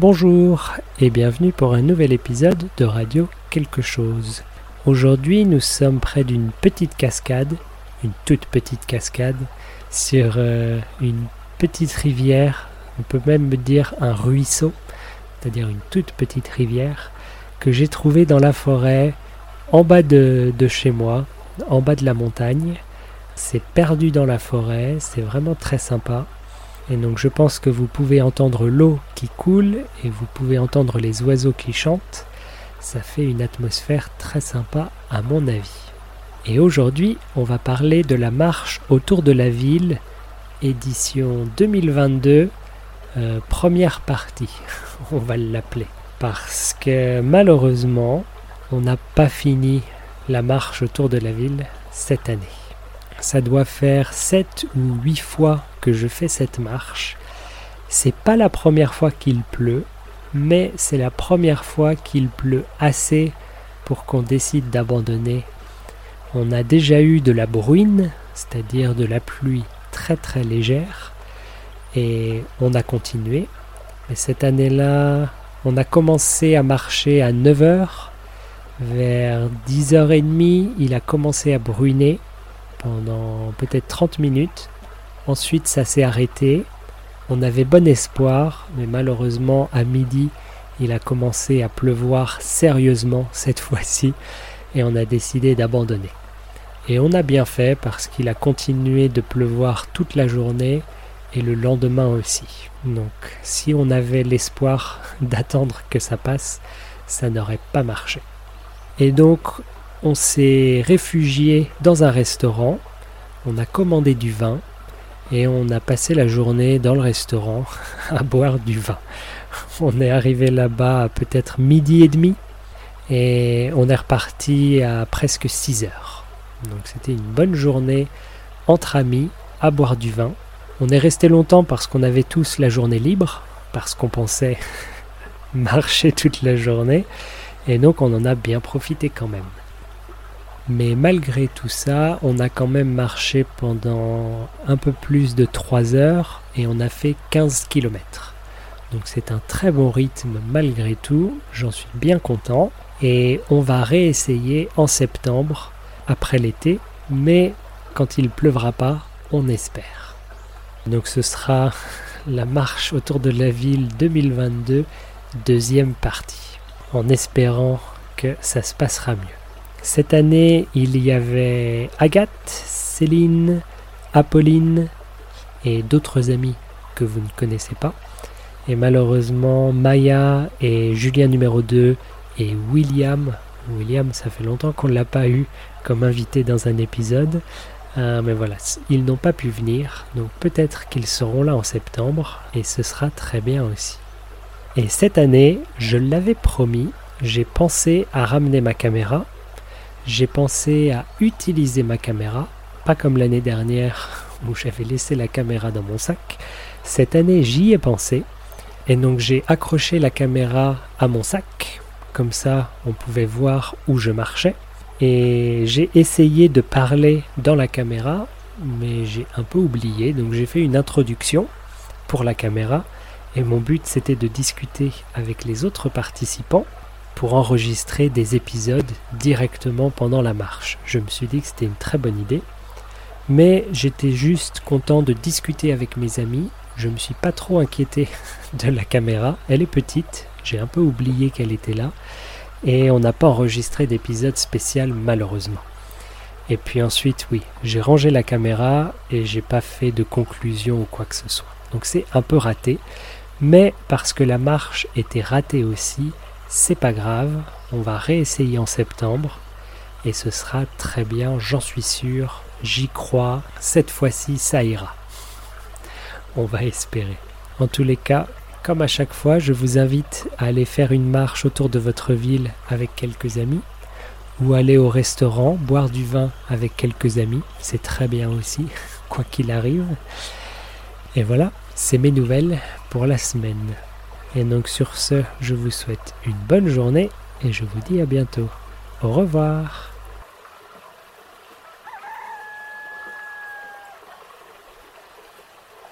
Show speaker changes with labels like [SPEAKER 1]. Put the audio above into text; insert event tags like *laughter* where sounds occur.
[SPEAKER 1] Bonjour et bienvenue pour un nouvel épisode de Radio Quelque chose. Aujourd'hui nous sommes près d'une petite cascade, une toute petite cascade, sur euh, une petite rivière, on peut même dire un ruisseau, c'est-à-dire une toute petite rivière que j'ai trouvée dans la forêt en bas de, de chez moi, en bas de la montagne. C'est perdu dans la forêt, c'est vraiment très sympa. Et donc je pense que vous pouvez entendre l'eau qui coule et vous pouvez entendre les oiseaux qui chantent. Ça fait une atmosphère très sympa à mon avis. Et aujourd'hui, on va parler de la marche autour de la ville, édition 2022, euh, première partie, *laughs* on va l'appeler. Parce que malheureusement, on n'a pas fini la marche autour de la ville cette année. Ça doit faire 7 ou 8 fois que je fais cette marche. C'est pas la première fois qu'il pleut, mais c'est la première fois qu'il pleut assez pour qu'on décide d'abandonner. On a déjà eu de la bruine, c'est-à-dire de la pluie très très légère, et on a continué. Mais cette année-là, on a commencé à marcher à 9h. Vers 10h30, il a commencé à bruiner pendant peut-être 30 minutes. Ensuite, ça s'est arrêté. On avait bon espoir, mais malheureusement, à midi, il a commencé à pleuvoir sérieusement *laughs* cette fois-ci et on a décidé d'abandonner. Et on a bien fait parce qu'il a continué de pleuvoir toute la journée et le lendemain aussi. Donc si on avait l'espoir *laughs* d'attendre que ça passe, ça n'aurait pas marché. Et donc on s'est réfugié dans un restaurant, on a commandé du vin et on a passé la journée dans le restaurant *laughs* à boire du vin. On est arrivé là-bas à peut-être midi et demi et on est reparti à presque 6 heures. Donc c'était une bonne journée entre amis à boire du vin. On est resté longtemps parce qu'on avait tous la journée libre, parce qu'on pensait *laughs* marcher toute la journée, et donc on en a bien profité quand même. Mais malgré tout ça, on a quand même marché pendant un peu plus de 3 heures et on a fait 15 km. Donc c'est un très bon rythme malgré tout, j'en suis bien content. Et on va réessayer en septembre, après l'été, mais quand il pleuvra pas, on espère. Donc ce sera *laughs* la marche autour de la ville 2022, deuxième partie, en espérant que ça se passera mieux. Cette année, il y avait Agathe, Céline, Apolline et d'autres amis que vous ne connaissez pas. Et malheureusement, Maya et Julien numéro 2 et William. William, ça fait longtemps qu'on ne l'a pas eu comme invité dans un épisode. Euh, mais voilà, ils n'ont pas pu venir, donc peut-être qu'ils seront là en septembre, et ce sera très bien aussi. Et cette année, je l'avais promis, j'ai pensé à ramener ma caméra, j'ai pensé à utiliser ma caméra, pas comme l'année dernière où j'avais laissé la caméra dans mon sac. Cette année, j'y ai pensé, et donc j'ai accroché la caméra à mon sac. Comme ça on pouvait voir où je marchais. Et j'ai essayé de parler dans la caméra, mais j'ai un peu oublié, donc j'ai fait une introduction pour la caméra, et mon but c'était de discuter avec les autres participants pour enregistrer des épisodes directement pendant la marche. Je me suis dit que c'était une très bonne idée, mais j'étais juste content de discuter avec mes amis. Je me suis pas trop inquiété *laughs* de la caméra, elle est petite, j'ai un peu oublié qu'elle était là. Et on n'a pas enregistré d'épisode spécial malheureusement. Et puis ensuite, oui, j'ai rangé la caméra et j'ai pas fait de conclusion ou quoi que ce soit. Donc c'est un peu raté. Mais parce que la marche était ratée aussi, c'est pas grave. On va réessayer en septembre. Et ce sera très bien, j'en suis sûr. J'y crois. Cette fois-ci, ça ira. On va espérer. En tous les cas, comme à chaque fois, je vous invite à aller faire une marche autour de votre ville avec quelques amis, ou aller au restaurant, boire du vin avec quelques amis, c'est très bien aussi, *laughs* quoi qu'il arrive. Et voilà, c'est mes nouvelles pour la semaine. Et donc sur ce, je vous souhaite une bonne journée et je vous dis à bientôt. Au revoir